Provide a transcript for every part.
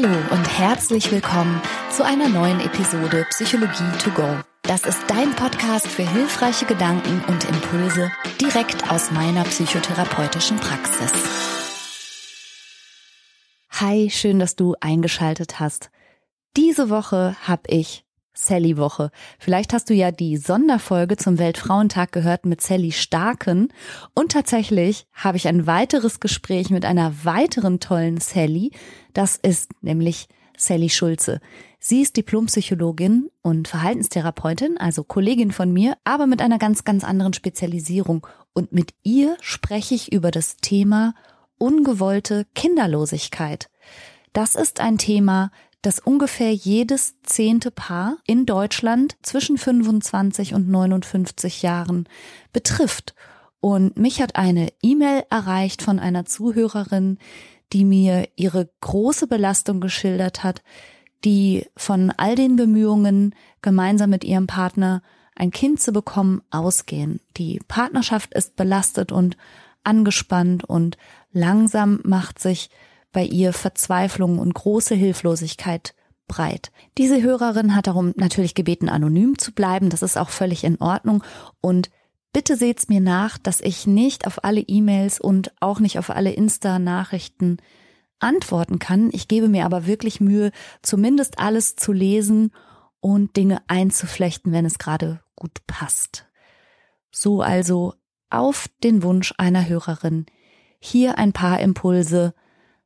Hallo und herzlich willkommen zu einer neuen Episode Psychologie to go. Das ist dein Podcast für hilfreiche Gedanken und Impulse direkt aus meiner psychotherapeutischen Praxis. Hi, schön, dass du eingeschaltet hast. Diese Woche habe ich Sally-Woche. Vielleicht hast du ja die Sonderfolge zum Weltfrauentag gehört mit Sally Starken. Und tatsächlich habe ich ein weiteres Gespräch mit einer weiteren tollen Sally. Das ist nämlich Sally Schulze. Sie ist Diplompsychologin und Verhaltenstherapeutin, also Kollegin von mir, aber mit einer ganz, ganz anderen Spezialisierung. Und mit ihr spreche ich über das Thema ungewollte Kinderlosigkeit. Das ist ein Thema, dass ungefähr jedes zehnte Paar in Deutschland zwischen 25 und 59 Jahren betrifft. Und mich hat eine E-Mail erreicht von einer Zuhörerin, die mir ihre große Belastung geschildert hat, die von all den Bemühungen, gemeinsam mit ihrem Partner ein Kind zu bekommen, ausgehen. Die Partnerschaft ist belastet und angespannt und langsam macht sich bei ihr Verzweiflung und große Hilflosigkeit breit. Diese Hörerin hat darum natürlich gebeten, anonym zu bleiben. Das ist auch völlig in Ordnung. Und bitte seht's mir nach, dass ich nicht auf alle E-Mails und auch nicht auf alle Insta-Nachrichten antworten kann. Ich gebe mir aber wirklich Mühe, zumindest alles zu lesen und Dinge einzuflechten, wenn es gerade gut passt. So also auf den Wunsch einer Hörerin. Hier ein paar Impulse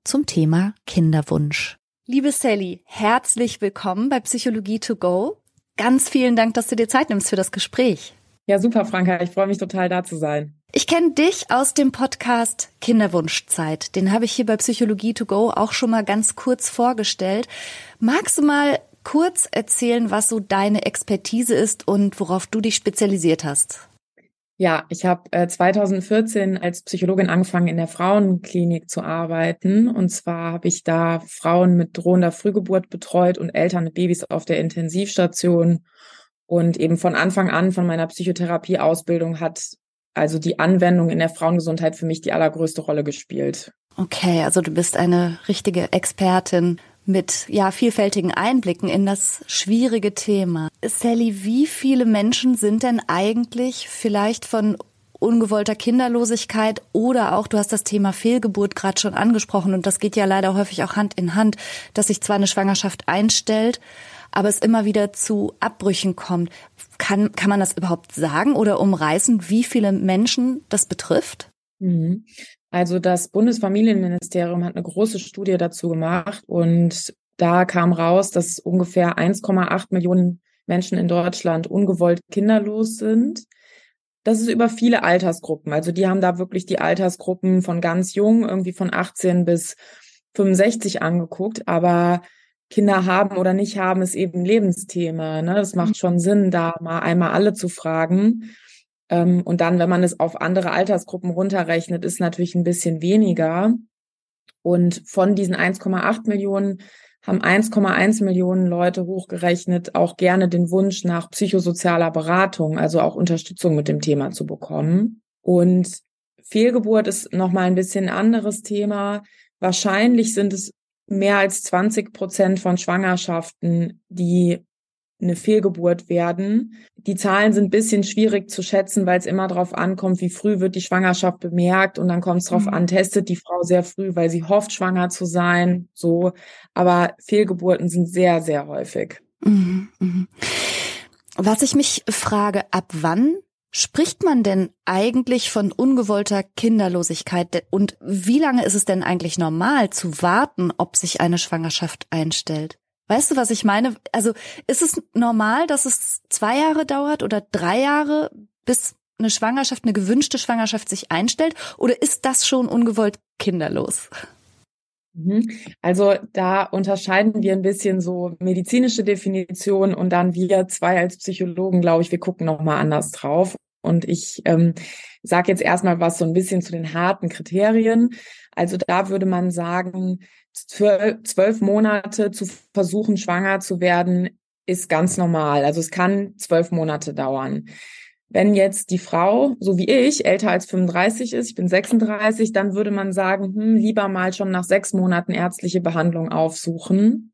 zum Thema Kinderwunsch. Liebe Sally, herzlich willkommen bei Psychologie to go. Ganz vielen Dank, dass du dir Zeit nimmst für das Gespräch. Ja, super, Franka. Ich freue mich total, da zu sein. Ich kenne dich aus dem Podcast Kinderwunschzeit. Den habe ich hier bei Psychologie to go auch schon mal ganz kurz vorgestellt. Magst du mal kurz erzählen, was so deine Expertise ist und worauf du dich spezialisiert hast? Ja, ich habe äh, 2014 als Psychologin angefangen, in der Frauenklinik zu arbeiten. Und zwar habe ich da Frauen mit drohender Frühgeburt betreut und Eltern mit Babys auf der Intensivstation. Und eben von Anfang an von meiner Psychotherapieausbildung hat also die Anwendung in der Frauengesundheit für mich die allergrößte Rolle gespielt. Okay, also du bist eine richtige Expertin mit ja vielfältigen Einblicken in das schwierige Thema. Sally, wie viele Menschen sind denn eigentlich vielleicht von ungewollter Kinderlosigkeit oder auch, du hast das Thema Fehlgeburt gerade schon angesprochen und das geht ja leider häufig auch Hand in Hand, dass sich zwar eine Schwangerschaft einstellt, aber es immer wieder zu Abbrüchen kommt. Kann, kann man das überhaupt sagen oder umreißen, wie viele Menschen das betrifft? Mhm. Also das Bundesfamilienministerium hat eine große Studie dazu gemacht und da kam raus, dass ungefähr 1,8 Millionen Menschen in Deutschland ungewollt kinderlos sind. Das ist über viele Altersgruppen. Also die haben da wirklich die Altersgruppen von ganz jung, irgendwie von 18 bis 65 angeguckt. Aber Kinder haben oder nicht haben, ist eben Lebensthema. Ne? Das macht schon Sinn, da mal einmal alle zu fragen. Ähm, und dann, wenn man es auf andere Altersgruppen runterrechnet, ist natürlich ein bisschen weniger. Und von diesen 1,8 Millionen haben 1,1 Millionen Leute hochgerechnet auch gerne den Wunsch nach psychosozialer Beratung, also auch Unterstützung mit dem Thema zu bekommen. Und Fehlgeburt ist nochmal ein bisschen anderes Thema. Wahrscheinlich sind es mehr als 20 Prozent von Schwangerschaften, die eine Fehlgeburt werden. Die Zahlen sind ein bisschen schwierig zu schätzen, weil es immer darauf ankommt, wie früh wird die Schwangerschaft bemerkt und dann kommt es darauf mhm. an, testet die Frau sehr früh, weil sie hofft, schwanger zu sein. So, aber Fehlgeburten sind sehr, sehr häufig. Mhm, mh. Was ich mich frage, ab wann spricht man denn eigentlich von ungewollter Kinderlosigkeit und wie lange ist es denn eigentlich normal zu warten, ob sich eine Schwangerschaft einstellt? Weißt du, was ich meine? Also ist es normal, dass es zwei Jahre dauert oder drei Jahre, bis eine Schwangerschaft, eine gewünschte Schwangerschaft sich einstellt? Oder ist das schon ungewollt kinderlos? Mhm. Also da unterscheiden wir ein bisschen so medizinische Definition und dann wir zwei als Psychologen, glaube ich, wir gucken noch mal anders drauf. Und ich ähm, sage jetzt erstmal was so ein bisschen zu den harten Kriterien. Also da würde man sagen, zwölf Monate zu versuchen, schwanger zu werden, ist ganz normal. Also es kann zwölf Monate dauern. Wenn jetzt die Frau, so wie ich, älter als 35 ist, ich bin 36, dann würde man sagen, hm, lieber mal schon nach sechs Monaten ärztliche Behandlung aufsuchen.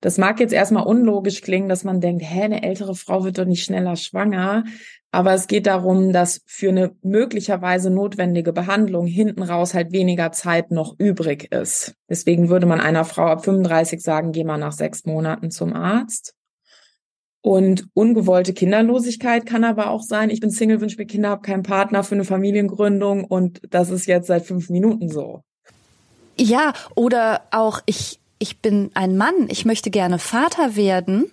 Das mag jetzt erstmal unlogisch klingen, dass man denkt, hä, eine ältere Frau wird doch nicht schneller schwanger. Aber es geht darum, dass für eine möglicherweise notwendige Behandlung hinten raus halt weniger Zeit noch übrig ist. Deswegen würde man einer Frau ab 35 sagen, geh mal nach sechs Monaten zum Arzt. Und ungewollte Kinderlosigkeit kann aber auch sein, ich bin Single, wünsche mir Kinder, habe keinen Partner für eine Familiengründung und das ist jetzt seit fünf Minuten so. Ja, oder auch ich, ich bin ein Mann, ich möchte gerne Vater werden,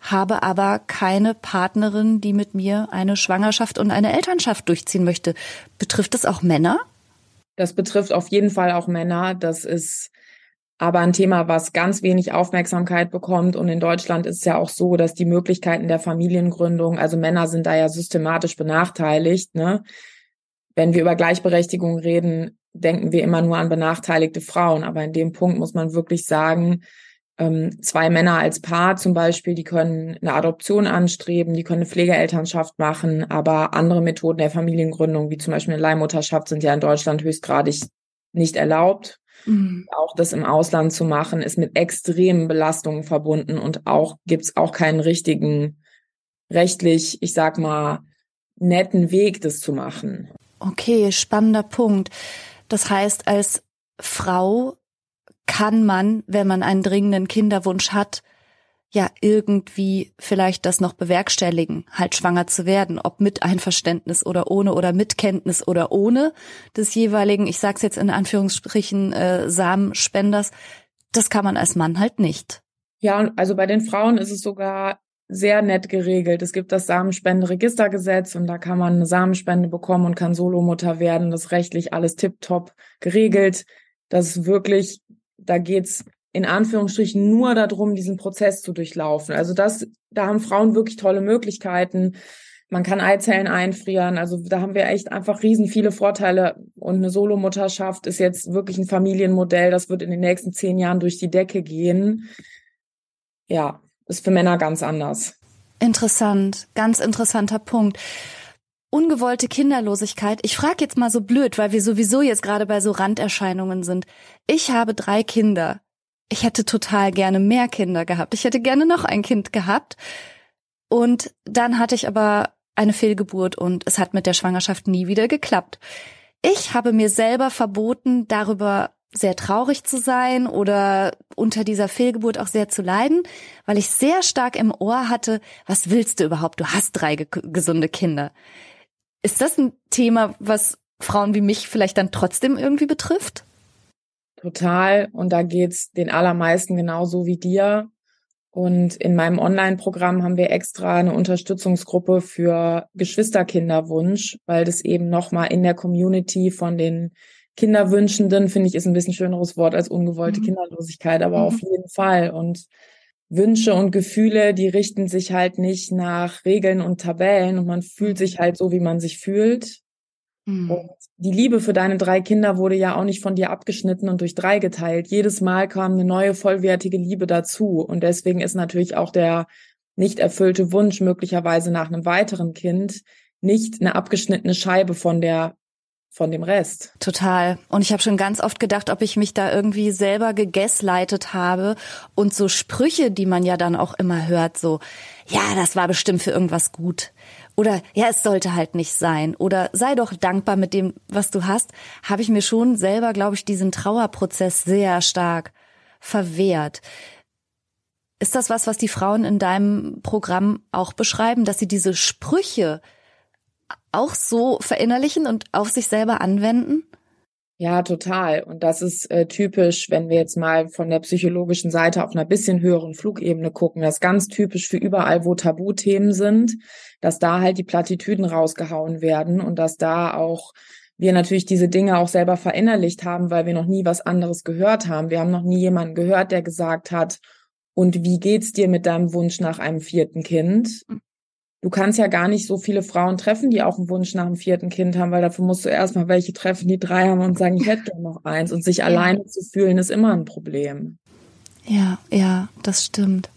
habe aber keine Partnerin, die mit mir eine Schwangerschaft und eine Elternschaft durchziehen möchte. Betrifft das auch Männer? Das betrifft auf jeden Fall auch Männer. Das ist aber ein Thema, was ganz wenig Aufmerksamkeit bekommt. Und in Deutschland ist es ja auch so, dass die Möglichkeiten der Familiengründung, also Männer sind da ja systematisch benachteiligt. Ne? Wenn wir über Gleichberechtigung reden, denken wir immer nur an benachteiligte Frauen. Aber in dem Punkt muss man wirklich sagen, ähm, zwei Männer als Paar zum Beispiel, die können eine Adoption anstreben, die können eine Pflegeelternschaft machen, aber andere Methoden der Familiengründung, wie zum Beispiel eine Leihmutterschaft, sind ja in Deutschland höchstgradig nicht erlaubt. Mhm. Auch das im Ausland zu machen, ist mit extremen Belastungen verbunden und auch gibt's auch keinen richtigen rechtlich, ich sag mal, netten Weg, das zu machen. Okay, spannender Punkt. Das heißt, als Frau kann man, wenn man einen dringenden Kinderwunsch hat, ja irgendwie vielleicht das noch bewerkstelligen, halt schwanger zu werden, ob mit Einverständnis oder ohne oder mit Kenntnis oder ohne des jeweiligen, ich sag's jetzt in Anführungsstrichen, äh, Samenspenders, das kann man als Mann halt nicht. Ja, also bei den Frauen ist es sogar sehr nett geregelt. Es gibt das Samenspenderegistergesetz und da kann man eine Samenspende bekommen und kann Solomutter werden. Das ist rechtlich alles tiptop geregelt. Das ist wirklich, da geht's in Anführungsstrichen nur darum, diesen Prozess zu durchlaufen. Also das, da haben Frauen wirklich tolle Möglichkeiten. Man kann Eizellen einfrieren. Also da haben wir echt einfach riesen viele Vorteile. Und eine Solomutterschaft ist jetzt wirklich ein Familienmodell. Das wird in den nächsten zehn Jahren durch die Decke gehen. Ja, ist für Männer ganz anders. Interessant, ganz interessanter Punkt. Ungewollte Kinderlosigkeit. Ich frage jetzt mal so blöd, weil wir sowieso jetzt gerade bei so Randerscheinungen sind. Ich habe drei Kinder ich hätte total gerne mehr Kinder gehabt. Ich hätte gerne noch ein Kind gehabt. Und dann hatte ich aber eine Fehlgeburt und es hat mit der Schwangerschaft nie wieder geklappt. Ich habe mir selber verboten, darüber sehr traurig zu sein oder unter dieser Fehlgeburt auch sehr zu leiden, weil ich sehr stark im Ohr hatte, was willst du überhaupt? Du hast drei ge gesunde Kinder. Ist das ein Thema, was Frauen wie mich vielleicht dann trotzdem irgendwie betrifft? Total. Und da geht's den allermeisten genauso wie dir. Und in meinem Online-Programm haben wir extra eine Unterstützungsgruppe für Geschwisterkinderwunsch, weil das eben nochmal in der Community von den Kinderwünschenden, finde ich, ist ein bisschen schöneres Wort als ungewollte mhm. Kinderlosigkeit, aber mhm. auf jeden Fall. Und Wünsche und Gefühle, die richten sich halt nicht nach Regeln und Tabellen und man fühlt sich halt so, wie man sich fühlt. Mhm. Und die Liebe für deine drei Kinder wurde ja auch nicht von dir abgeschnitten und durch drei geteilt. Jedes Mal kam eine neue vollwertige Liebe dazu. Und deswegen ist natürlich auch der nicht erfüllte Wunsch möglicherweise nach einem weiteren Kind nicht eine abgeschnittene Scheibe von der von dem Rest. Total. Und ich habe schon ganz oft gedacht, ob ich mich da irgendwie selber gegaslightet habe und so Sprüche, die man ja dann auch immer hört, so, ja, das war bestimmt für irgendwas gut. Oder ja, es sollte halt nicht sein. Oder sei doch dankbar mit dem, was du hast, habe ich mir schon selber, glaube ich, diesen Trauerprozess sehr stark verwehrt. Ist das was, was die Frauen in deinem Programm auch beschreiben, dass sie diese Sprüche auch so verinnerlichen und auf sich selber anwenden? Ja, total. Und das ist äh, typisch, wenn wir jetzt mal von der psychologischen Seite auf einer bisschen höheren Flugebene gucken. Das ist ganz typisch für überall, wo Tabuthemen sind, dass da halt die Plattitüden rausgehauen werden und dass da auch wir natürlich diese Dinge auch selber verinnerlicht haben, weil wir noch nie was anderes gehört haben. Wir haben noch nie jemanden gehört, der gesagt hat, und wie geht's dir mit deinem Wunsch nach einem vierten Kind? Du kannst ja gar nicht so viele Frauen treffen, die auch einen Wunsch nach einem vierten Kind haben, weil dafür musst du erstmal welche treffen, die drei haben und sagen, ich hätte gerne noch eins. Und sich ja. alleine zu fühlen, ist immer ein Problem. Ja, ja, das stimmt.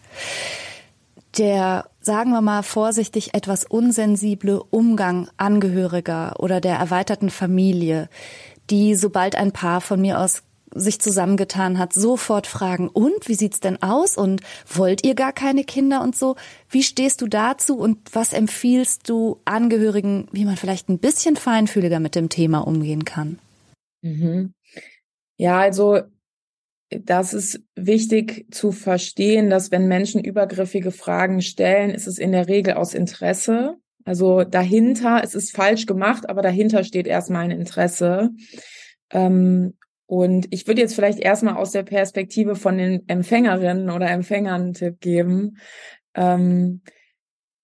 der, sagen wir mal vorsichtig, etwas unsensible Umgang Angehöriger oder der erweiterten Familie, die, sobald ein Paar von mir aus sich zusammengetan hat, sofort fragen, und wie sieht's denn aus? Und wollt ihr gar keine Kinder und so? Wie stehst du dazu und was empfiehlst du Angehörigen, wie man vielleicht ein bisschen feinfühliger mit dem Thema umgehen kann? Mhm. Ja, also das ist wichtig zu verstehen, dass wenn Menschen übergriffige Fragen stellen, ist es in der Regel aus Interesse. Also dahinter, es ist falsch gemacht, aber dahinter steht erstmal ein Interesse. Ähm, und ich würde jetzt vielleicht erstmal aus der Perspektive von den Empfängerinnen oder Empfängern einen Tipp geben. Ähm,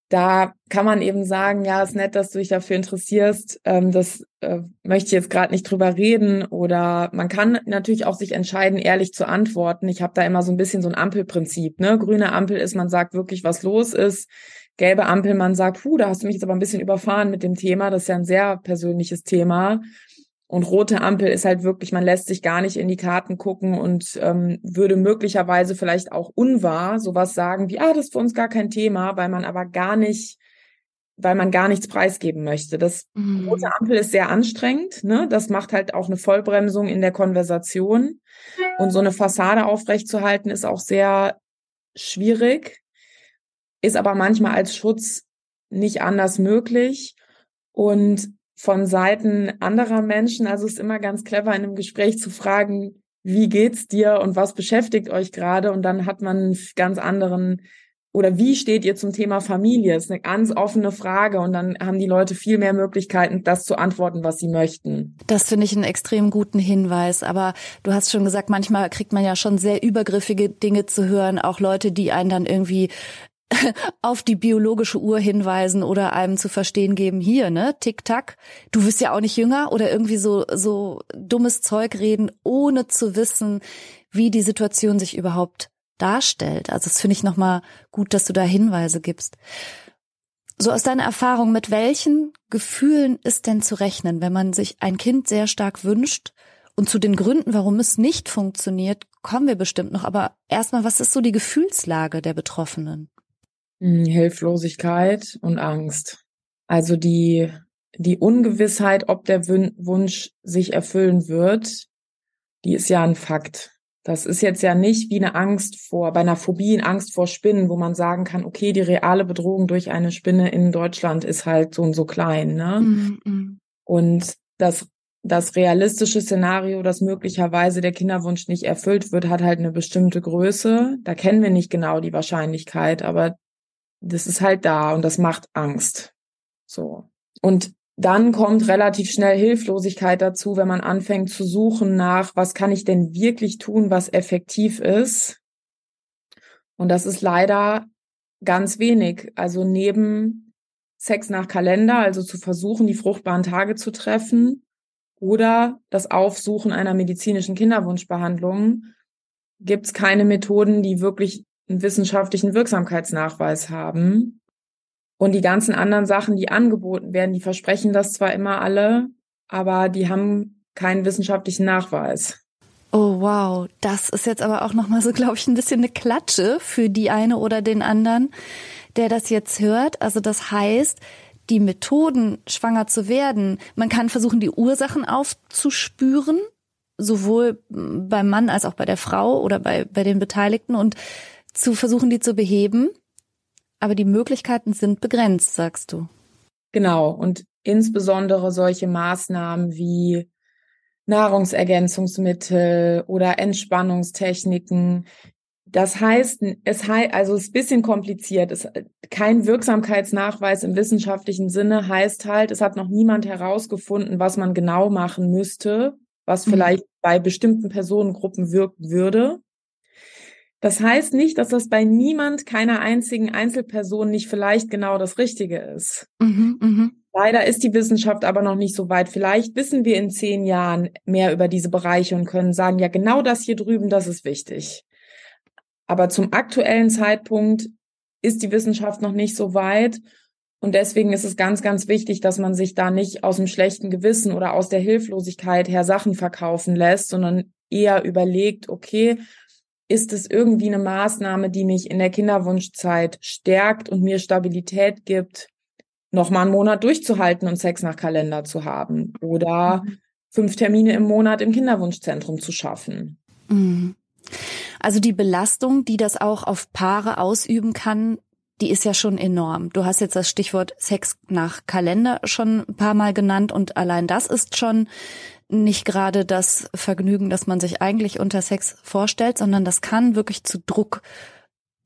da kann man eben sagen, ja, ist nett, dass du dich dafür interessierst. Ähm, das äh, möchte ich jetzt gerade nicht drüber reden. Oder man kann natürlich auch sich entscheiden, ehrlich zu antworten. Ich habe da immer so ein bisschen so ein Ampelprinzip. Ne? Grüne Ampel ist, man sagt wirklich, was los ist. Gelbe Ampel, man sagt, puh, da hast du mich jetzt aber ein bisschen überfahren mit dem Thema. Das ist ja ein sehr persönliches Thema. Und rote Ampel ist halt wirklich, man lässt sich gar nicht in die Karten gucken und ähm, würde möglicherweise vielleicht auch unwahr sowas sagen wie, ah, das ist für uns gar kein Thema, weil man aber gar nicht, weil man gar nichts preisgeben möchte. Das mhm. rote Ampel ist sehr anstrengend, ne? Das macht halt auch eine Vollbremsung in der Konversation. Und so eine Fassade aufrechtzuerhalten ist auch sehr schwierig, ist aber manchmal als Schutz nicht anders möglich. Und von Seiten anderer Menschen. Also es ist immer ganz clever, in einem Gespräch zu fragen, wie geht's dir und was beschäftigt euch gerade? Und dann hat man einen ganz anderen oder wie steht ihr zum Thema Familie? Das ist eine ganz offene Frage und dann haben die Leute viel mehr Möglichkeiten, das zu antworten, was sie möchten. Das finde ich einen extrem guten Hinweis. Aber du hast schon gesagt, manchmal kriegt man ja schon sehr übergriffige Dinge zu hören, auch Leute, die einen dann irgendwie auf die biologische Uhr hinweisen oder einem zu verstehen geben, hier, ne, Tick-Tack, du wirst ja auch nicht jünger oder irgendwie so, so dummes Zeug reden, ohne zu wissen, wie die Situation sich überhaupt darstellt. Also das finde ich nochmal gut, dass du da Hinweise gibst. So aus deiner Erfahrung, mit welchen Gefühlen ist denn zu rechnen, wenn man sich ein Kind sehr stark wünscht? Und zu den Gründen, warum es nicht funktioniert, kommen wir bestimmt noch. Aber erstmal, was ist so die Gefühlslage der Betroffenen? Hm, Hilflosigkeit und Angst. Also die, die Ungewissheit, ob der Wunsch sich erfüllen wird, die ist ja ein Fakt. Das ist jetzt ja nicht wie eine Angst vor, bei einer Phobie, eine Angst vor Spinnen, wo man sagen kann, okay, die reale Bedrohung durch eine Spinne in Deutschland ist halt so und so klein, ne? Mm -mm. Und das, das realistische Szenario, dass möglicherweise der Kinderwunsch nicht erfüllt wird, hat halt eine bestimmte Größe. Da kennen wir nicht genau die Wahrscheinlichkeit, aber das ist halt da und das macht Angst. So. Und dann kommt relativ schnell Hilflosigkeit dazu, wenn man anfängt zu suchen nach, was kann ich denn wirklich tun, was effektiv ist. Und das ist leider ganz wenig. Also neben Sex nach Kalender, also zu versuchen, die fruchtbaren Tage zu treffen oder das Aufsuchen einer medizinischen Kinderwunschbehandlung, gibt es keine Methoden, die wirklich einen wissenschaftlichen Wirksamkeitsnachweis haben. Und die ganzen anderen Sachen, die angeboten werden, die versprechen das zwar immer alle, aber die haben keinen wissenschaftlichen Nachweis. Oh wow, das ist jetzt aber auch noch mal so, glaube ich, ein bisschen eine Klatsche für die eine oder den anderen, der das jetzt hört. Also das heißt, die Methoden, schwanger zu werden, man kann versuchen, die Ursachen aufzuspüren, sowohl beim Mann als auch bei der Frau oder bei, bei den Beteiligten und zu versuchen, die zu beheben. Aber die Möglichkeiten sind begrenzt, sagst du. Genau. Und insbesondere solche Maßnahmen wie Nahrungsergänzungsmittel oder Entspannungstechniken. Das heißt, es heißt, also es ist ein bisschen kompliziert. Es, kein Wirksamkeitsnachweis im wissenschaftlichen Sinne heißt halt, es hat noch niemand herausgefunden, was man genau machen müsste, was mhm. vielleicht bei bestimmten Personengruppen wirken würde. Das heißt nicht, dass das bei niemand, keiner einzigen Einzelperson nicht vielleicht genau das Richtige ist. Mhm, mh. Leider ist die Wissenschaft aber noch nicht so weit. Vielleicht wissen wir in zehn Jahren mehr über diese Bereiche und können sagen, ja, genau das hier drüben, das ist wichtig. Aber zum aktuellen Zeitpunkt ist die Wissenschaft noch nicht so weit. Und deswegen ist es ganz, ganz wichtig, dass man sich da nicht aus dem schlechten Gewissen oder aus der Hilflosigkeit her Sachen verkaufen lässt, sondern eher überlegt, okay, ist es irgendwie eine Maßnahme, die mich in der Kinderwunschzeit stärkt und mir Stabilität gibt, noch mal einen Monat durchzuhalten und Sex nach Kalender zu haben oder mhm. fünf Termine im Monat im Kinderwunschzentrum zu schaffen. Mhm. Also die Belastung, die das auch auf Paare ausüben kann, die ist ja schon enorm. Du hast jetzt das Stichwort Sex nach Kalender schon ein paar Mal genannt und allein das ist schon nicht gerade das Vergnügen, das man sich eigentlich unter Sex vorstellt, sondern das kann wirklich zu Druck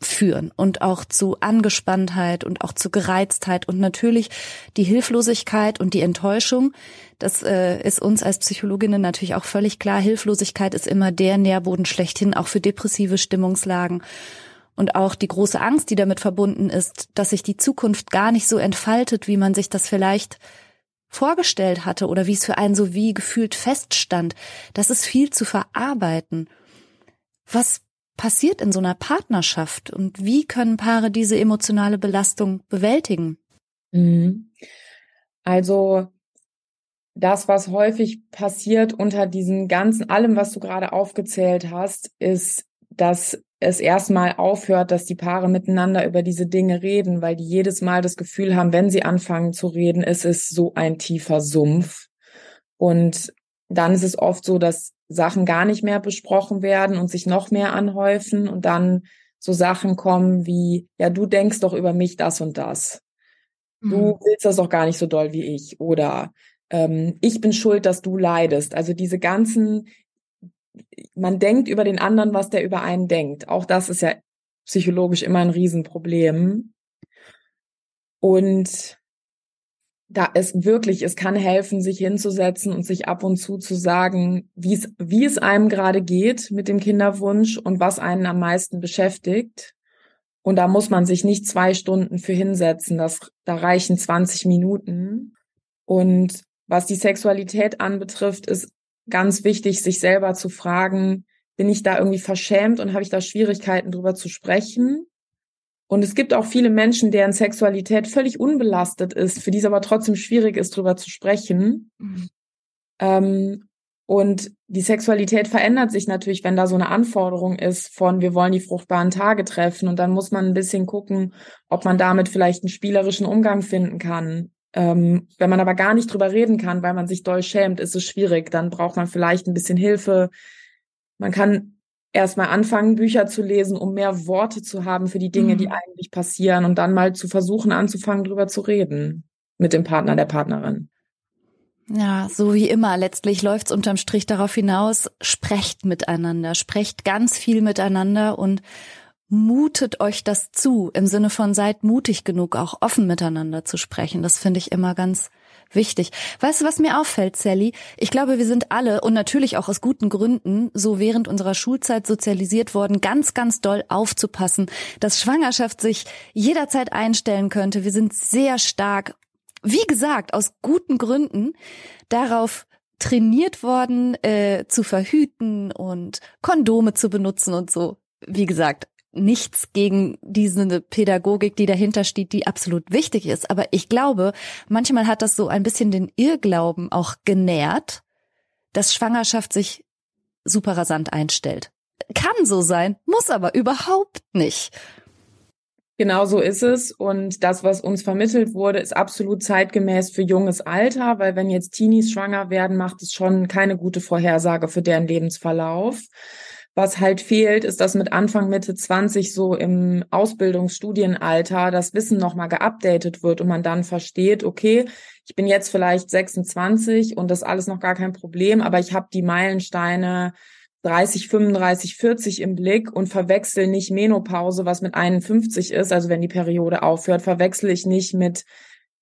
führen und auch zu Angespanntheit und auch zu Gereiztheit und natürlich die Hilflosigkeit und die Enttäuschung. Das äh, ist uns als Psychologinnen natürlich auch völlig klar. Hilflosigkeit ist immer der Nährboden schlechthin, auch für depressive Stimmungslagen. Und auch die große Angst, die damit verbunden ist, dass sich die Zukunft gar nicht so entfaltet, wie man sich das vielleicht vorgestellt hatte oder wie es für einen so wie gefühlt feststand. Das ist viel zu verarbeiten. Was passiert in so einer Partnerschaft und wie können Paare diese emotionale Belastung bewältigen? Mhm. Also das, was häufig passiert unter diesen ganzen, allem, was du gerade aufgezählt hast, ist, dass es erstmal aufhört, dass die Paare miteinander über diese Dinge reden, weil die jedes Mal das Gefühl haben, wenn sie anfangen zu reden, ist es so ein tiefer Sumpf. Und dann ist es oft so, dass Sachen gar nicht mehr besprochen werden und sich noch mehr anhäufen und dann so Sachen kommen wie, ja, du denkst doch über mich das und das. Du mhm. willst das doch gar nicht so doll wie ich. Oder ähm, ich bin schuld, dass du leidest. Also diese ganzen man denkt über den anderen, was der über einen denkt. Auch das ist ja psychologisch immer ein Riesenproblem. Und da ist wirklich, es kann helfen, sich hinzusetzen und sich ab und zu zu sagen, wie es, wie es einem gerade geht mit dem Kinderwunsch und was einen am meisten beschäftigt. Und da muss man sich nicht zwei Stunden für hinsetzen. Das, da reichen 20 Minuten. Und was die Sexualität anbetrifft, ist ganz wichtig, sich selber zu fragen, bin ich da irgendwie verschämt und habe ich da Schwierigkeiten drüber zu sprechen? Und es gibt auch viele Menschen, deren Sexualität völlig unbelastet ist, für die es aber trotzdem schwierig ist, drüber zu sprechen. Mhm. Ähm, und die Sexualität verändert sich natürlich, wenn da so eine Anforderung ist von, wir wollen die fruchtbaren Tage treffen. Und dann muss man ein bisschen gucken, ob man damit vielleicht einen spielerischen Umgang finden kann. Ähm, wenn man aber gar nicht drüber reden kann, weil man sich doll schämt, ist es schwierig. Dann braucht man vielleicht ein bisschen Hilfe. Man kann erstmal anfangen, Bücher zu lesen, um mehr Worte zu haben für die Dinge, mhm. die eigentlich passieren und dann mal zu versuchen, anzufangen, drüber zu reden mit dem Partner, der Partnerin. Ja, so wie immer. Letztlich läuft's unterm Strich darauf hinaus, sprecht miteinander, sprecht ganz viel miteinander und mutet euch das zu, im Sinne von seid mutig genug, auch offen miteinander zu sprechen. Das finde ich immer ganz wichtig. Weißt du, was mir auffällt, Sally? Ich glaube, wir sind alle und natürlich auch aus guten Gründen so während unserer Schulzeit sozialisiert worden, ganz, ganz doll aufzupassen, dass Schwangerschaft sich jederzeit einstellen könnte. Wir sind sehr stark, wie gesagt, aus guten Gründen darauf trainiert worden, äh, zu verhüten und Kondome zu benutzen und so. Wie gesagt, nichts gegen diese Pädagogik, die dahinter steht, die absolut wichtig ist. Aber ich glaube, manchmal hat das so ein bisschen den Irrglauben auch genährt, dass Schwangerschaft sich super rasant einstellt. Kann so sein, muss aber überhaupt nicht. Genau so ist es. Und das, was uns vermittelt wurde, ist absolut zeitgemäß für junges Alter, weil wenn jetzt Teenies schwanger werden, macht es schon keine gute Vorhersage für deren Lebensverlauf. Was halt fehlt, ist, dass mit Anfang, Mitte 20 so im Ausbildungsstudienalter das Wissen nochmal geupdatet wird und man dann versteht, okay, ich bin jetzt vielleicht 26 und das alles noch gar kein Problem, aber ich habe die Meilensteine 30, 35, 40 im Blick und verwechsel nicht Menopause, was mit 51 ist, also wenn die Periode aufhört, verwechsel ich nicht mit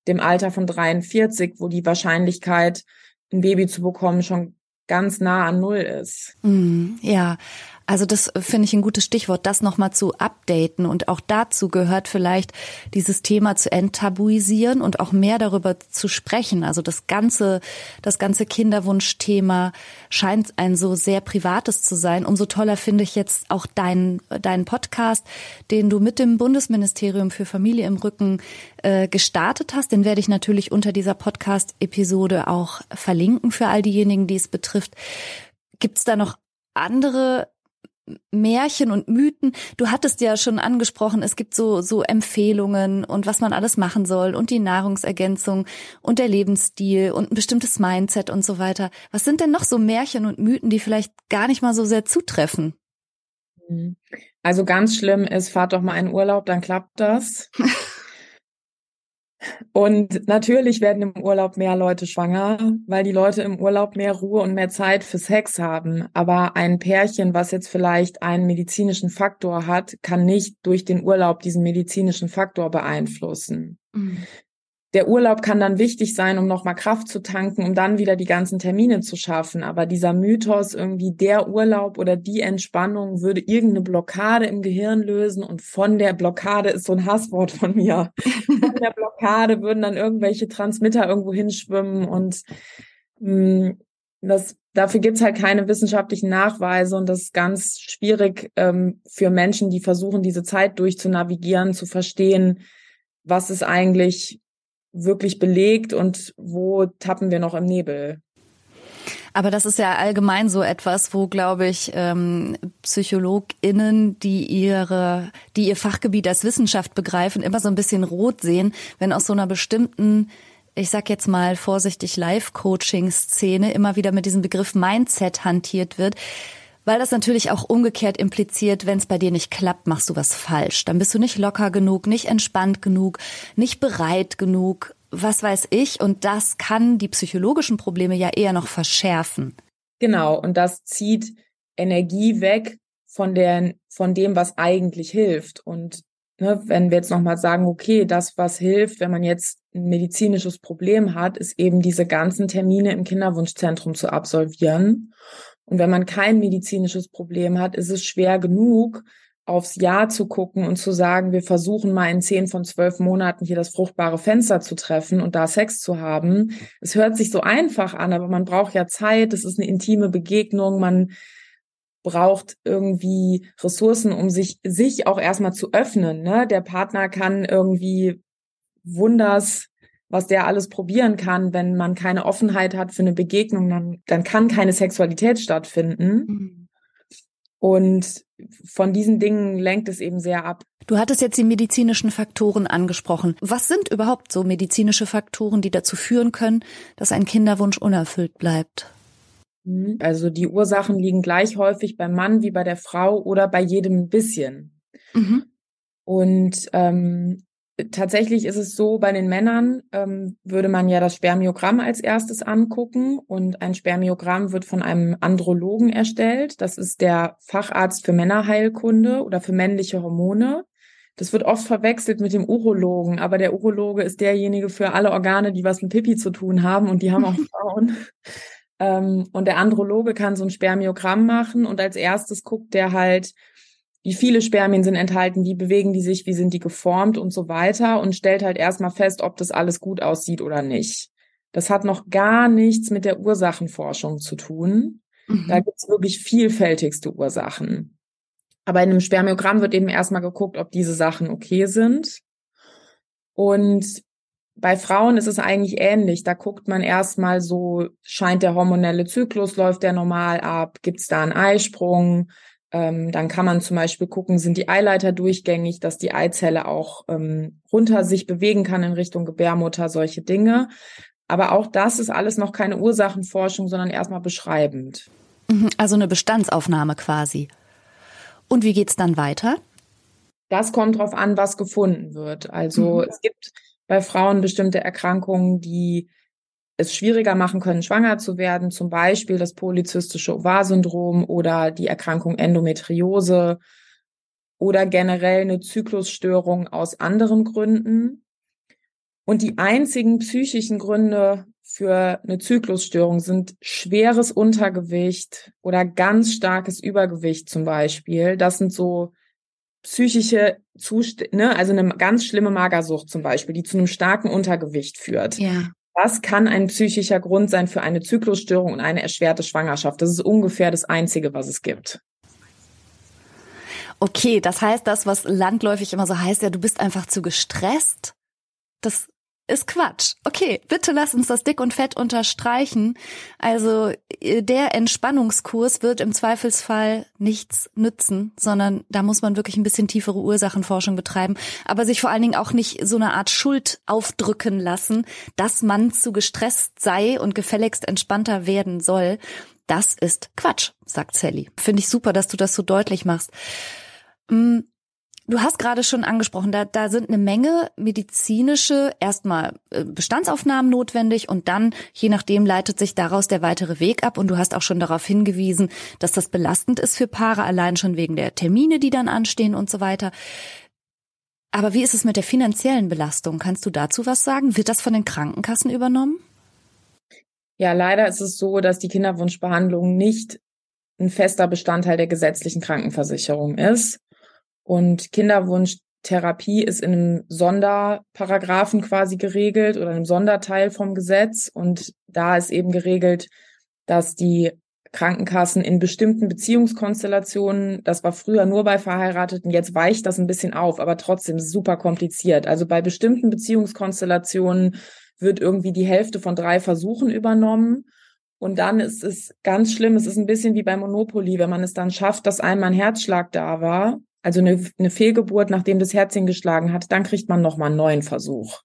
dem Alter von 43, wo die Wahrscheinlichkeit, ein Baby zu bekommen, schon ganz nah an Null ist. Mm, ja, also das finde ich ein gutes Stichwort, das nochmal zu updaten. Und auch dazu gehört vielleicht dieses Thema zu enttabuisieren und auch mehr darüber zu sprechen. Also das ganze, das ganze Kinderwunschthema scheint ein so sehr privates zu sein. Umso toller finde ich jetzt auch deinen, deinen Podcast, den du mit dem Bundesministerium für Familie im Rücken äh, gestartet hast. Den werde ich natürlich unter dieser Podcast-Episode auch verlinken für all diejenigen, die es betrifft. Gibt es da noch andere Märchen und Mythen. Du hattest ja schon angesprochen, es gibt so, so Empfehlungen und was man alles machen soll und die Nahrungsergänzung und der Lebensstil und ein bestimmtes Mindset und so weiter. Was sind denn noch so Märchen und Mythen, die vielleicht gar nicht mal so sehr zutreffen? Mhm. Also ganz schlimm ist, fahrt doch mal in Urlaub, dann klappt das. Und natürlich werden im Urlaub mehr Leute schwanger, weil die Leute im Urlaub mehr Ruhe und mehr Zeit für Sex haben. Aber ein Pärchen, was jetzt vielleicht einen medizinischen Faktor hat, kann nicht durch den Urlaub diesen medizinischen Faktor beeinflussen. Mhm der Urlaub kann dann wichtig sein, um nochmal Kraft zu tanken, um dann wieder die ganzen Termine zu schaffen. Aber dieser Mythos, irgendwie der Urlaub oder die Entspannung würde irgendeine Blockade im Gehirn lösen und von der Blockade ist so ein Hasswort von mir. von der Blockade würden dann irgendwelche Transmitter irgendwo hinschwimmen und mh, mm, das, dafür gibt's halt keine wissenschaftlichen Nachweise und das ist ganz schwierig ähm, für Menschen, die versuchen, diese Zeit durchzunavigieren, zu verstehen, was ist eigentlich wirklich belegt und wo tappen wir noch im Nebel. Aber das ist ja allgemein so etwas, wo, glaube ich, ähm, PsychologInnen, die ihre, die ihr Fachgebiet als Wissenschaft begreifen, immer so ein bisschen rot sehen, wenn aus so einer bestimmten ich sag jetzt mal vorsichtig Live-Coaching-Szene immer wieder mit diesem Begriff Mindset hantiert wird, weil das natürlich auch umgekehrt impliziert, wenn es bei dir nicht klappt, machst du was falsch. Dann bist du nicht locker genug, nicht entspannt genug, nicht bereit genug, was weiß ich. Und das kann die psychologischen Probleme ja eher noch verschärfen. Genau, und das zieht Energie weg von, der, von dem, was eigentlich hilft. Und ne, wenn wir jetzt nochmal sagen, okay, das, was hilft, wenn man jetzt ein medizinisches Problem hat, ist eben diese ganzen Termine im Kinderwunschzentrum zu absolvieren. Und wenn man kein medizinisches Problem hat, ist es schwer genug, aufs Jahr zu gucken und zu sagen, wir versuchen mal in zehn von zwölf Monaten hier das fruchtbare Fenster zu treffen und da Sex zu haben. Es hört sich so einfach an, aber man braucht ja Zeit. Es ist eine intime Begegnung. Man braucht irgendwie Ressourcen, um sich, sich auch erstmal zu öffnen. Ne? Der Partner kann irgendwie Wunders was der alles probieren kann, wenn man keine Offenheit hat für eine Begegnung, dann, dann kann keine Sexualität stattfinden. Mhm. Und von diesen Dingen lenkt es eben sehr ab. Du hattest jetzt die medizinischen Faktoren angesprochen. Was sind überhaupt so medizinische Faktoren, die dazu führen können, dass ein Kinderwunsch unerfüllt bleibt? Mhm. Also die Ursachen liegen gleich häufig beim Mann wie bei der Frau oder bei jedem ein bisschen. Mhm. Und ähm, tatsächlich ist es so, bei den Männern ähm, würde man ja das Spermiogramm als erstes angucken und ein Spermiogramm wird von einem Andrologen erstellt. Das ist der Facharzt für Männerheilkunde oder für männliche Hormone. Das wird oft verwechselt mit dem Urologen, aber der Urologe ist derjenige für alle Organe, die was mit Pipi zu tun haben und die haben auch Frauen. ähm, und der Androloge kann so ein Spermiogramm machen und als erstes guckt der halt, wie viele Spermien sind enthalten, wie bewegen die sich, wie sind die geformt und so weiter und stellt halt erstmal fest, ob das alles gut aussieht oder nicht. Das hat noch gar nichts mit der Ursachenforschung zu tun. Mhm. Da gibt's wirklich vielfältigste Ursachen. Aber in einem Spermiogramm wird eben erstmal geguckt, ob diese Sachen okay sind. Und bei Frauen ist es eigentlich ähnlich. Da guckt man erstmal so, scheint der hormonelle Zyklus, läuft der normal ab, gibt's da einen Eisprung, ähm, dann kann man zum Beispiel gucken, sind die Eileiter durchgängig, dass die Eizelle auch ähm, runter sich bewegen kann in Richtung Gebärmutter, solche Dinge. Aber auch das ist alles noch keine Ursachenforschung, sondern erstmal beschreibend. Mhm, also eine Bestandsaufnahme quasi. Und wie geht's dann weiter? Das kommt drauf an, was gefunden wird. Also mhm. es gibt bei Frauen bestimmte Erkrankungen, die es schwieriger machen können, schwanger zu werden, zum Beispiel das polyzystische Ovarsyndrom oder die Erkrankung Endometriose oder generell eine Zyklusstörung aus anderen Gründen. Und die einzigen psychischen Gründe für eine Zyklusstörung sind schweres Untergewicht oder ganz starkes Übergewicht zum Beispiel. Das sind so psychische Zustände, ne? also eine ganz schlimme Magersucht zum Beispiel, die zu einem starken Untergewicht führt. Ja. Was kann ein psychischer Grund sein für eine Zyklusstörung und eine erschwerte Schwangerschaft? Das ist ungefähr das Einzige, was es gibt. Okay, das heißt, das, was landläufig immer so heißt, ja, du bist einfach zu gestresst. Das ist Quatsch. Okay, bitte lass uns das dick und fett unterstreichen. Also äh, der Entspannungskurs wird im Zweifelsfall nichts nützen, sondern da muss man wirklich ein bisschen tiefere Ursachenforschung betreiben, aber sich vor allen Dingen auch nicht so eine Art Schuld aufdrücken lassen, dass man zu gestresst sei und gefälligst entspannter werden soll. Das ist Quatsch, sagt Sally. Finde ich super, dass du das so deutlich machst. Mm, Du hast gerade schon angesprochen, da, da sind eine Menge medizinische, erstmal äh, Bestandsaufnahmen notwendig und dann, je nachdem, leitet sich daraus der weitere Weg ab. Und du hast auch schon darauf hingewiesen, dass das belastend ist für Paare, allein schon wegen der Termine, die dann anstehen und so weiter. Aber wie ist es mit der finanziellen Belastung? Kannst du dazu was sagen? Wird das von den Krankenkassen übernommen? Ja, leider ist es so, dass die Kinderwunschbehandlung nicht ein fester Bestandteil der gesetzlichen Krankenversicherung ist. Und Kinderwunschtherapie ist in einem Sonderparagraphen quasi geregelt oder einem Sonderteil vom Gesetz. Und da ist eben geregelt, dass die Krankenkassen in bestimmten Beziehungskonstellationen, das war früher nur bei Verheirateten, jetzt weicht das ein bisschen auf, aber trotzdem super kompliziert. Also bei bestimmten Beziehungskonstellationen wird irgendwie die Hälfte von drei Versuchen übernommen. Und dann ist es ganz schlimm. Es ist ein bisschen wie bei Monopoly, wenn man es dann schafft, dass einmal ein Herzschlag da war also eine, eine Fehlgeburt, nachdem das Herzchen geschlagen hat, dann kriegt man nochmal einen neuen Versuch.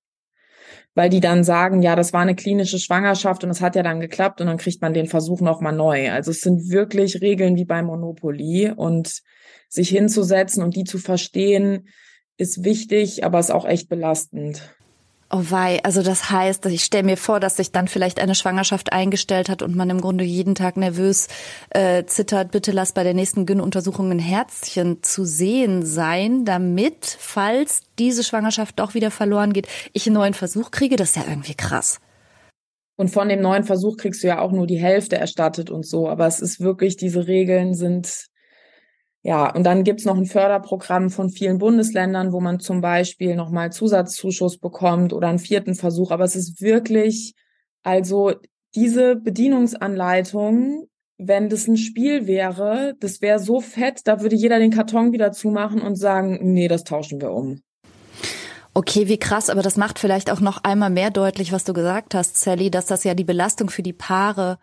Weil die dann sagen, ja, das war eine klinische Schwangerschaft und es hat ja dann geklappt und dann kriegt man den Versuch nochmal neu. Also es sind wirklich Regeln wie beim Monopoly und sich hinzusetzen und die zu verstehen, ist wichtig, aber ist auch echt belastend. Oh wei, also das heißt, ich stelle mir vor, dass sich dann vielleicht eine Schwangerschaft eingestellt hat und man im Grunde jeden Tag nervös äh, zittert, bitte lass bei der nächsten Gyn-Untersuchung ein Herzchen zu sehen sein, damit, falls diese Schwangerschaft doch wieder verloren geht, ich einen neuen Versuch kriege. Das ist ja irgendwie krass. Und von dem neuen Versuch kriegst du ja auch nur die Hälfte erstattet und so. Aber es ist wirklich, diese Regeln sind ja, und dann gibt's noch ein Förderprogramm von vielen Bundesländern, wo man zum Beispiel nochmal Zusatzzuschuss bekommt oder einen vierten Versuch. Aber es ist wirklich, also diese Bedienungsanleitung, wenn das ein Spiel wäre, das wäre so fett, da würde jeder den Karton wieder zumachen und sagen, nee, das tauschen wir um. Okay, wie krass, aber das macht vielleicht auch noch einmal mehr deutlich, was du gesagt hast, Sally, dass das ja die Belastung für die Paare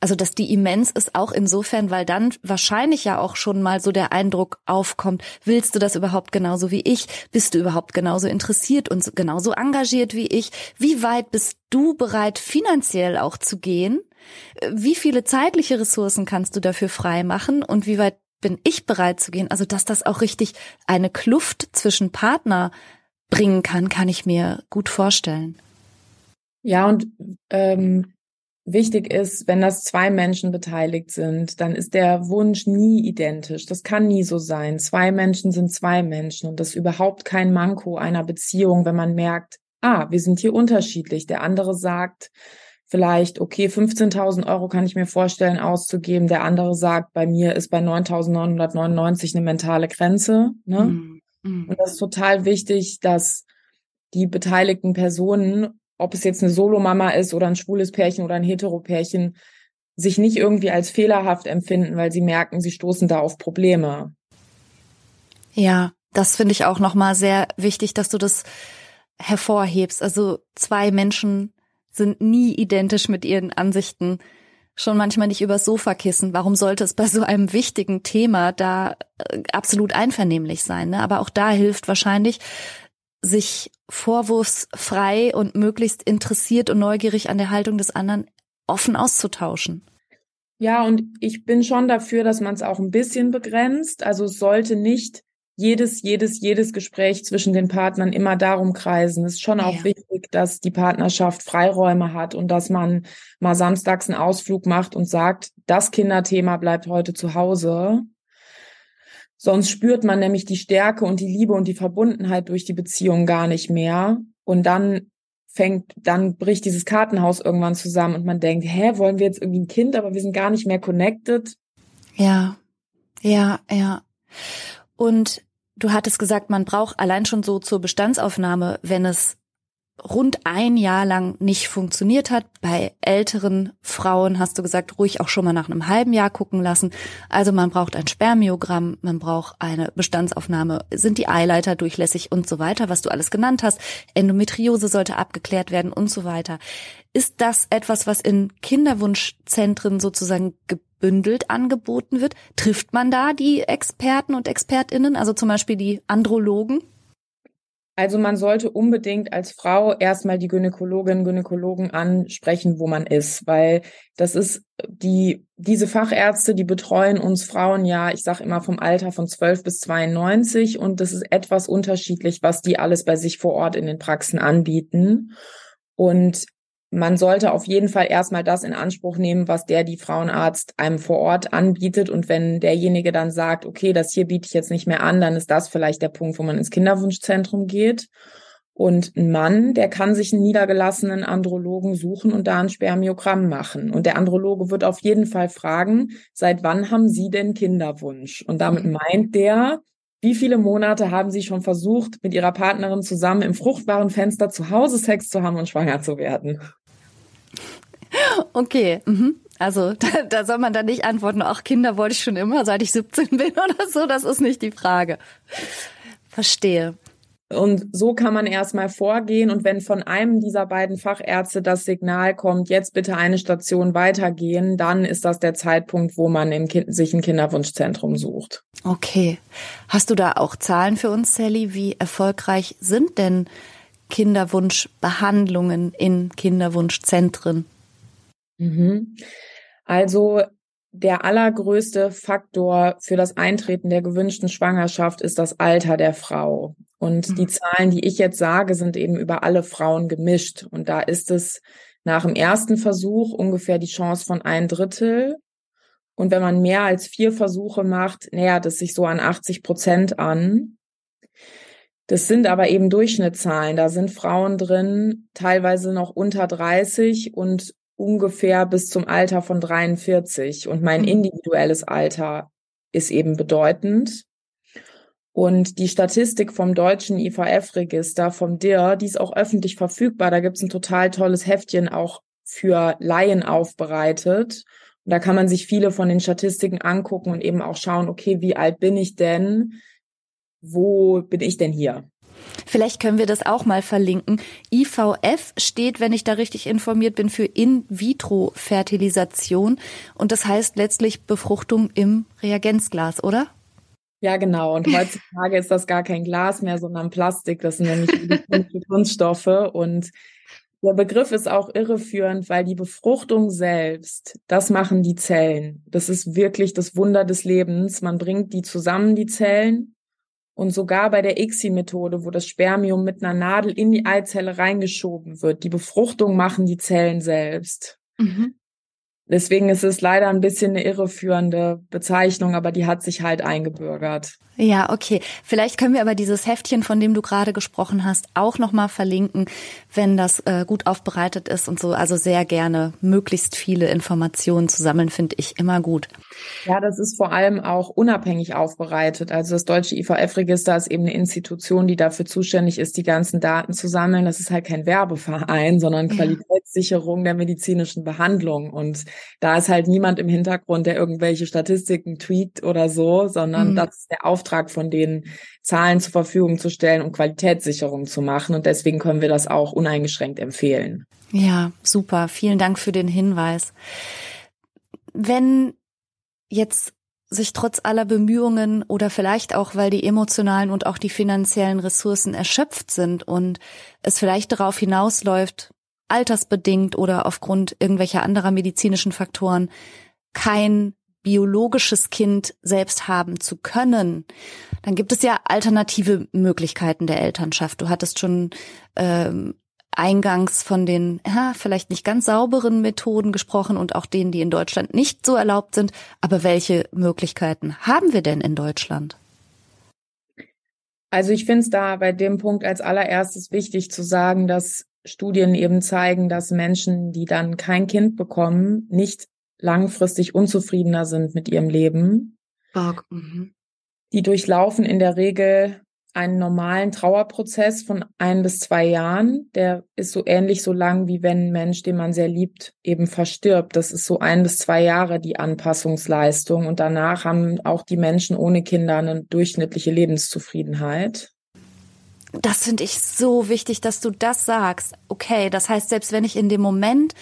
also dass die immens ist auch insofern, weil dann wahrscheinlich ja auch schon mal so der Eindruck aufkommt, willst du das überhaupt genauso wie ich? Bist du überhaupt genauso interessiert und genauso engagiert wie ich? Wie weit bist du bereit, finanziell auch zu gehen? Wie viele zeitliche Ressourcen kannst du dafür freimachen und wie weit bin ich bereit zu gehen? Also, dass das auch richtig eine Kluft zwischen Partner bringen kann, kann ich mir gut vorstellen. Ja, und ähm, wichtig ist, wenn das zwei Menschen beteiligt sind, dann ist der Wunsch nie identisch. Das kann nie so sein. Zwei Menschen sind zwei Menschen und das ist überhaupt kein Manko einer Beziehung, wenn man merkt, ah, wir sind hier unterschiedlich. Der andere sagt vielleicht, okay, 15.000 Euro kann ich mir vorstellen auszugeben. Der andere sagt, bei mir ist bei 9.999 eine mentale Grenze. Ne? Mhm. Und das ist total wichtig, dass die beteiligten Personen ob es jetzt eine Solomama ist oder ein schwules Pärchen oder ein Heteropärchen, sich nicht irgendwie als fehlerhaft empfinden, weil sie merken, sie stoßen da auf Probleme. Ja, das finde ich auch nochmal sehr wichtig, dass du das hervorhebst. Also zwei Menschen sind nie identisch mit ihren Ansichten, schon manchmal nicht übers Sofakissen. Warum sollte es bei so einem wichtigen Thema da äh, absolut einvernehmlich sein? Ne? Aber auch da hilft wahrscheinlich, sich vorwurfsfrei und möglichst interessiert und neugierig an der Haltung des anderen offen auszutauschen. Ja, und ich bin schon dafür, dass man es auch ein bisschen begrenzt. Also es sollte nicht jedes, jedes, jedes Gespräch zwischen den Partnern immer darum kreisen. Es ist schon auch ja. wichtig, dass die Partnerschaft Freiräume hat und dass man mal samstags einen Ausflug macht und sagt, das Kinderthema bleibt heute zu Hause. Sonst spürt man nämlich die Stärke und die Liebe und die Verbundenheit durch die Beziehung gar nicht mehr. Und dann fängt, dann bricht dieses Kartenhaus irgendwann zusammen und man denkt, hä, wollen wir jetzt irgendwie ein Kind, aber wir sind gar nicht mehr connected. Ja, ja, ja. Und du hattest gesagt, man braucht allein schon so zur Bestandsaufnahme, wenn es rund ein Jahr lang nicht funktioniert hat. Bei älteren Frauen hast du gesagt, ruhig auch schon mal nach einem halben Jahr gucken lassen. Also man braucht ein Spermiogramm, man braucht eine Bestandsaufnahme, sind die Eileiter durchlässig und so weiter, was du alles genannt hast. Endometriose sollte abgeklärt werden und so weiter. Ist das etwas, was in Kinderwunschzentren sozusagen gebündelt angeboten wird? Trifft man da die Experten und Expertinnen, also zum Beispiel die Andrologen? Also man sollte unbedingt als Frau erstmal die Gynäkologinnen, Gynäkologen ansprechen, wo man ist, weil das ist die, diese Fachärzte, die betreuen uns Frauen ja, ich sage immer vom Alter von 12 bis 92 und das ist etwas unterschiedlich, was die alles bei sich vor Ort in den Praxen anbieten. Und man sollte auf jeden Fall erstmal das in Anspruch nehmen, was der, die Frauenarzt einem vor Ort anbietet. Und wenn derjenige dann sagt, okay, das hier biete ich jetzt nicht mehr an, dann ist das vielleicht der Punkt, wo man ins Kinderwunschzentrum geht. Und ein Mann, der kann sich einen niedergelassenen Andrologen suchen und da ein Spermiogramm machen. Und der Androloge wird auf jeden Fall fragen, seit wann haben Sie denn Kinderwunsch? Und damit mhm. meint der, wie viele Monate haben Sie schon versucht, mit Ihrer Partnerin zusammen im fruchtbaren Fenster zu Hause Sex zu haben und schwanger zu werden? Okay, mhm. also da, da soll man dann nicht antworten, ach Kinder wollte ich schon immer, seit ich 17 bin oder so, das ist nicht die Frage. Verstehe. Und so kann man erstmal vorgehen. Und wenn von einem dieser beiden Fachärzte das Signal kommt, jetzt bitte eine Station weitergehen, dann ist das der Zeitpunkt, wo man im kind, sich ein Kinderwunschzentrum sucht. Okay. Hast du da auch Zahlen für uns, Sally? Wie erfolgreich sind denn Kinderwunschbehandlungen in Kinderwunschzentren? Mhm. Also der allergrößte Faktor für das Eintreten der gewünschten Schwangerschaft ist das Alter der Frau. Und mhm. die Zahlen, die ich jetzt sage, sind eben über alle Frauen gemischt. Und da ist es nach dem ersten Versuch ungefähr die Chance von ein Drittel. Und wenn man mehr als vier Versuche macht, nähert es sich so an 80 Prozent an. Das sind aber eben Durchschnittszahlen. Da sind Frauen drin, teilweise noch unter 30 und ungefähr bis zum Alter von 43 und mein mhm. individuelles Alter ist eben bedeutend. Und die Statistik vom deutschen IVF-Register, vom DIR, die ist auch öffentlich verfügbar. Da gibt's ein total tolles Heftchen auch für Laien aufbereitet. Und da kann man sich viele von den Statistiken angucken und eben auch schauen, okay, wie alt bin ich denn? Wo bin ich denn hier? Vielleicht können wir das auch mal verlinken. IVF steht, wenn ich da richtig informiert bin, für In-vitro-Fertilisation. Und das heißt letztlich Befruchtung im Reagenzglas, oder? Ja, genau. Und heutzutage ist das gar kein Glas mehr, sondern Plastik. Das sind nämlich Kunststoffe. Und der Begriff ist auch irreführend, weil die Befruchtung selbst, das machen die Zellen. Das ist wirklich das Wunder des Lebens. Man bringt die zusammen, die Zellen, und sogar bei der ICSI-Methode, wo das Spermium mit einer Nadel in die Eizelle reingeschoben wird, die Befruchtung machen die Zellen selbst. Mhm. Deswegen ist es leider ein bisschen eine irreführende Bezeichnung, aber die hat sich halt eingebürgert. Ja, okay. Vielleicht können wir aber dieses Heftchen, von dem du gerade gesprochen hast, auch nochmal verlinken, wenn das äh, gut aufbereitet ist und so. Also sehr gerne möglichst viele Informationen zu sammeln, finde ich immer gut. Ja, das ist vor allem auch unabhängig aufbereitet. Also das deutsche IVF-Register ist eben eine Institution, die dafür zuständig ist, die ganzen Daten zu sammeln. Das ist halt kein Werbeverein, sondern Qualitätssicherung der medizinischen Behandlung. Und da ist halt niemand im Hintergrund, der irgendwelche Statistiken tweet oder so, sondern mhm. das ist der Auftrag von denen, Zahlen zur Verfügung zu stellen und Qualitätssicherung zu machen. Und deswegen können wir das auch uneingeschränkt empfehlen. Ja, super. Vielen Dank für den Hinweis. Wenn jetzt sich trotz aller Bemühungen oder vielleicht auch, weil die emotionalen und auch die finanziellen Ressourcen erschöpft sind und es vielleicht darauf hinausläuft, altersbedingt oder aufgrund irgendwelcher anderer medizinischen Faktoren kein biologisches Kind selbst haben zu können, dann gibt es ja alternative Möglichkeiten der Elternschaft. Du hattest schon ähm, eingangs von den ja, vielleicht nicht ganz sauberen Methoden gesprochen und auch denen, die in Deutschland nicht so erlaubt sind. Aber welche Möglichkeiten haben wir denn in Deutschland? Also ich finde es da bei dem Punkt als allererstes wichtig zu sagen, dass Studien eben zeigen, dass Menschen, die dann kein Kind bekommen, nicht langfristig unzufriedener sind mit ihrem Leben. Mhm. Die durchlaufen in der Regel einen normalen Trauerprozess von ein bis zwei Jahren. Der ist so ähnlich so lang, wie wenn ein Mensch, den man sehr liebt, eben verstirbt. Das ist so ein bis zwei Jahre die Anpassungsleistung. Und danach haben auch die Menschen ohne Kinder eine durchschnittliche Lebenszufriedenheit. Das finde ich so wichtig, dass du das sagst. Okay, das heißt, selbst wenn ich in dem Moment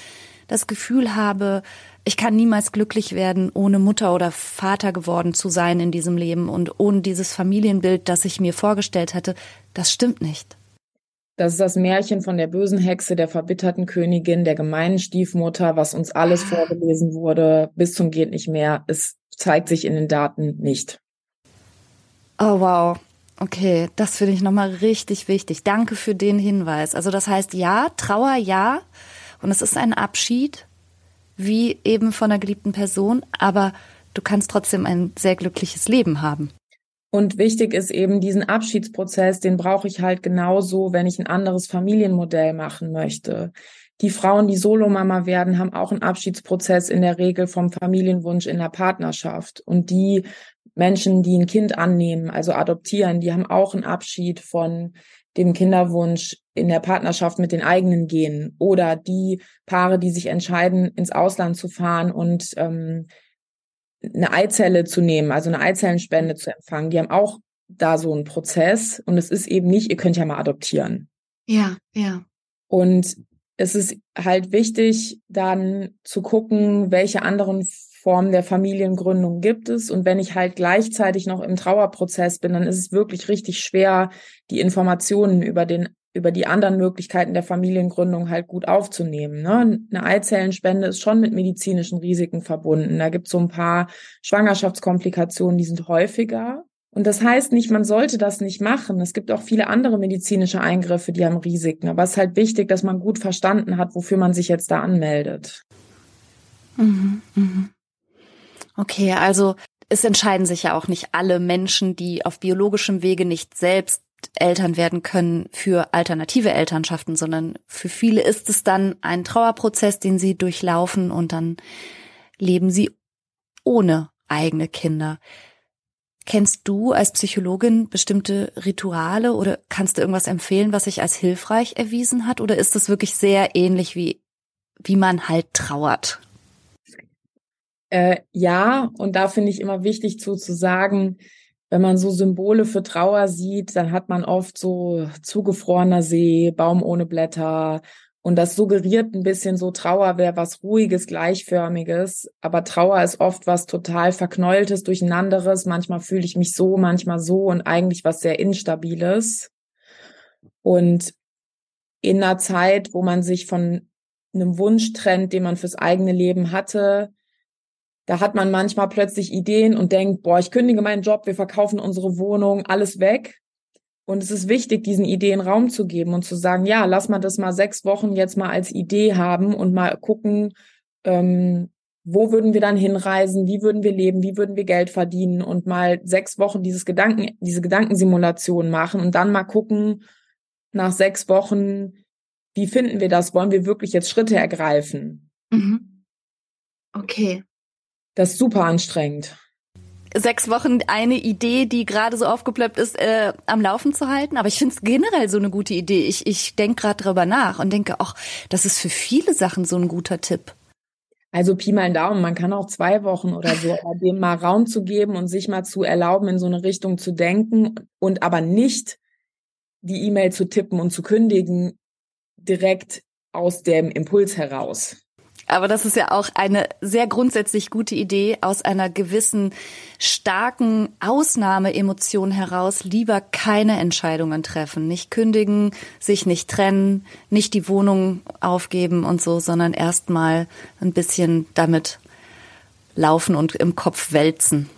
das Gefühl habe, ich kann niemals glücklich werden, ohne Mutter oder Vater geworden zu sein in diesem Leben und ohne dieses Familienbild, das ich mir vorgestellt hatte, das stimmt nicht. Das ist das Märchen von der bösen Hexe, der verbitterten Königin, der gemeinen Stiefmutter, was uns alles ah. vorgelesen wurde, bis zum geht nicht mehr. Es zeigt sich in den Daten nicht. Oh wow. Okay, das finde ich nochmal richtig wichtig. Danke für den Hinweis. Also das heißt, ja, Trauer, ja. Und es ist ein Abschied, wie eben von einer geliebten Person, aber du kannst trotzdem ein sehr glückliches Leben haben. Und wichtig ist eben diesen Abschiedsprozess, den brauche ich halt genauso, wenn ich ein anderes Familienmodell machen möchte. Die Frauen, die Solomama werden, haben auch einen Abschiedsprozess in der Regel vom Familienwunsch in der Partnerschaft. Und die Menschen, die ein Kind annehmen, also adoptieren, die haben auch einen Abschied von dem Kinderwunsch in der Partnerschaft mit den eigenen Genen oder die Paare, die sich entscheiden, ins Ausland zu fahren und ähm, eine Eizelle zu nehmen, also eine Eizellenspende zu empfangen, die haben auch da so einen Prozess und es ist eben nicht, ihr könnt ja mal adoptieren. Ja, ja. Und es ist halt wichtig, dann zu gucken, welche anderen Formen der Familiengründung gibt es. Und wenn ich halt gleichzeitig noch im Trauerprozess bin, dann ist es wirklich richtig schwer, die Informationen über den über die anderen Möglichkeiten der Familiengründung halt gut aufzunehmen. Ne? Eine Eizellenspende ist schon mit medizinischen Risiken verbunden. Da gibt es so ein paar Schwangerschaftskomplikationen, die sind häufiger. Und das heißt nicht, man sollte das nicht machen. Es gibt auch viele andere medizinische Eingriffe, die haben Risiken. Aber es ist halt wichtig, dass man gut verstanden hat, wofür man sich jetzt da anmeldet. Mhm, mhm. Okay, also es entscheiden sich ja auch nicht alle Menschen, die auf biologischem Wege nicht selbst Eltern werden können für alternative Elternschaften, sondern für viele ist es dann ein Trauerprozess, den sie durchlaufen und dann leben sie ohne eigene Kinder. Kennst du als Psychologin bestimmte Rituale oder kannst du irgendwas empfehlen, was sich als hilfreich erwiesen hat? Oder ist das wirklich sehr ähnlich wie, wie man halt trauert? Äh, ja, und da finde ich immer wichtig zu, zu sagen, wenn man so Symbole für Trauer sieht, dann hat man oft so zugefrorener See, Baum ohne Blätter. Und das suggeriert ein bisschen so, Trauer wäre was Ruhiges, Gleichförmiges. Aber Trauer ist oft was total Verknäultes, Durcheinanderes. Manchmal fühle ich mich so, manchmal so und eigentlich was sehr Instabiles. Und in einer Zeit, wo man sich von einem Wunsch trennt, den man fürs eigene Leben hatte, da hat man manchmal plötzlich Ideen und denkt, boah, ich kündige meinen Job, wir verkaufen unsere Wohnung, alles weg. Und es ist wichtig, diesen Ideen Raum zu geben und zu sagen, ja, lass mal das mal sechs Wochen jetzt mal als Idee haben und mal gucken, ähm, wo würden wir dann hinreisen, wie würden wir leben, wie würden wir Geld verdienen und mal sechs Wochen dieses Gedanken, diese Gedankensimulation machen und dann mal gucken, nach sechs Wochen, wie finden wir das? Wollen wir wirklich jetzt Schritte ergreifen? Mhm. Okay. Das ist super anstrengend. Sechs Wochen eine Idee, die gerade so aufgeplöppt ist, äh, am Laufen zu halten. Aber ich finde es generell so eine gute Idee. Ich, ich denke gerade drüber nach und denke, ach, das ist für viele Sachen so ein guter Tipp. Also Pi mal Daumen, man kann auch zwei Wochen oder so, dem mal Raum zu geben und sich mal zu erlauben, in so eine Richtung zu denken und aber nicht die E-Mail zu tippen und zu kündigen direkt aus dem Impuls heraus. Aber das ist ja auch eine sehr grundsätzlich gute Idee, aus einer gewissen starken Ausnahmeemotion heraus lieber keine Entscheidungen treffen, nicht kündigen, sich nicht trennen, nicht die Wohnung aufgeben und so, sondern erstmal ein bisschen damit laufen und im Kopf wälzen.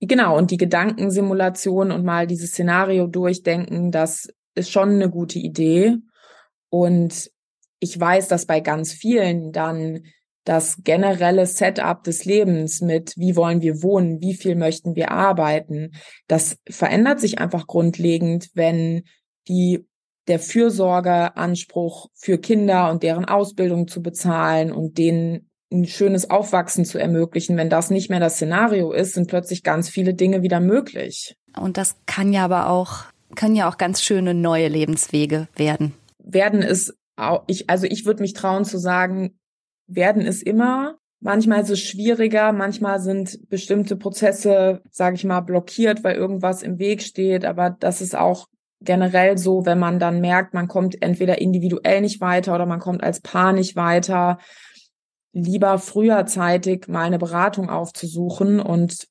Genau, und die Gedankensimulation und mal dieses Szenario durchdenken, das ist schon eine gute Idee. Und ich weiß, dass bei ganz vielen dann das generelle Setup des Lebens mit, wie wollen wir wohnen, wie viel möchten wir arbeiten, das verändert sich einfach grundlegend, wenn die der Fürsorgeanspruch für Kinder und deren Ausbildung zu bezahlen und denen ein schönes Aufwachsen zu ermöglichen. Wenn das nicht mehr das Szenario ist, sind plötzlich ganz viele Dinge wieder möglich. Und das kann ja aber auch können ja auch ganz schöne neue Lebenswege werden. Werden ist ich, also ich würde mich trauen zu sagen, werden ist immer. Manchmal ist es schwieriger, manchmal sind bestimmte Prozesse, sage ich mal, blockiert, weil irgendwas im Weg steht. Aber das ist auch generell so, wenn man dann merkt, man kommt entweder individuell nicht weiter oder man kommt als Paar nicht weiter, lieber früherzeitig mal eine Beratung aufzusuchen und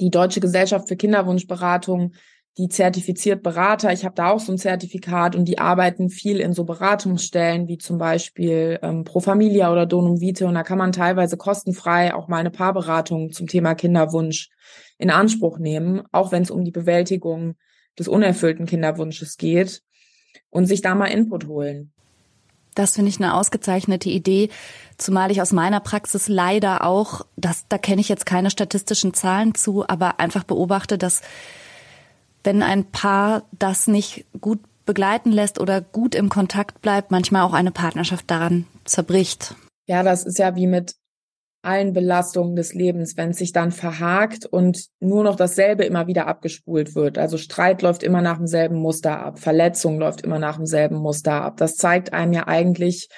die Deutsche Gesellschaft für Kinderwunschberatung die zertifiziert Berater. Ich habe da auch so ein Zertifikat und die arbeiten viel in so Beratungsstellen wie zum Beispiel ähm, Pro Familia oder Donum Vitae und da kann man teilweise kostenfrei auch mal eine Paarberatung zum Thema Kinderwunsch in Anspruch nehmen, auch wenn es um die Bewältigung des unerfüllten Kinderwunsches geht und sich da mal Input holen. Das finde ich eine ausgezeichnete Idee, zumal ich aus meiner Praxis leider auch, das, da kenne ich jetzt keine statistischen Zahlen zu, aber einfach beobachte, dass wenn ein Paar das nicht gut begleiten lässt oder gut im Kontakt bleibt, manchmal auch eine Partnerschaft daran zerbricht. Ja, das ist ja wie mit allen Belastungen des Lebens, wenn es sich dann verhakt und nur noch dasselbe immer wieder abgespult wird. Also Streit läuft immer nach demselben Muster ab, Verletzung läuft immer nach demselben Muster ab. Das zeigt einem ja eigentlich,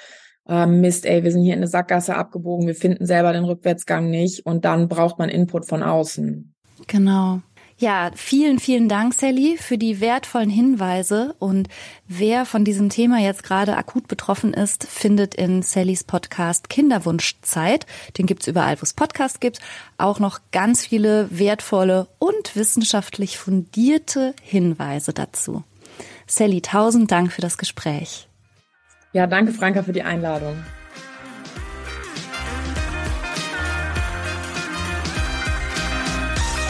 äh, Mist, ey, wir sind hier in eine Sackgasse abgebogen, wir finden selber den Rückwärtsgang nicht und dann braucht man Input von außen. Genau. Ja, vielen, vielen Dank, Sally, für die wertvollen Hinweise. Und wer von diesem Thema jetzt gerade akut betroffen ist, findet in Sallys Podcast Kinderwunschzeit, den gibt's überall, wo es Podcasts gibt, auch noch ganz viele wertvolle und wissenschaftlich fundierte Hinweise dazu. Sally, tausend Dank für das Gespräch. Ja, danke, Franka, für die Einladung.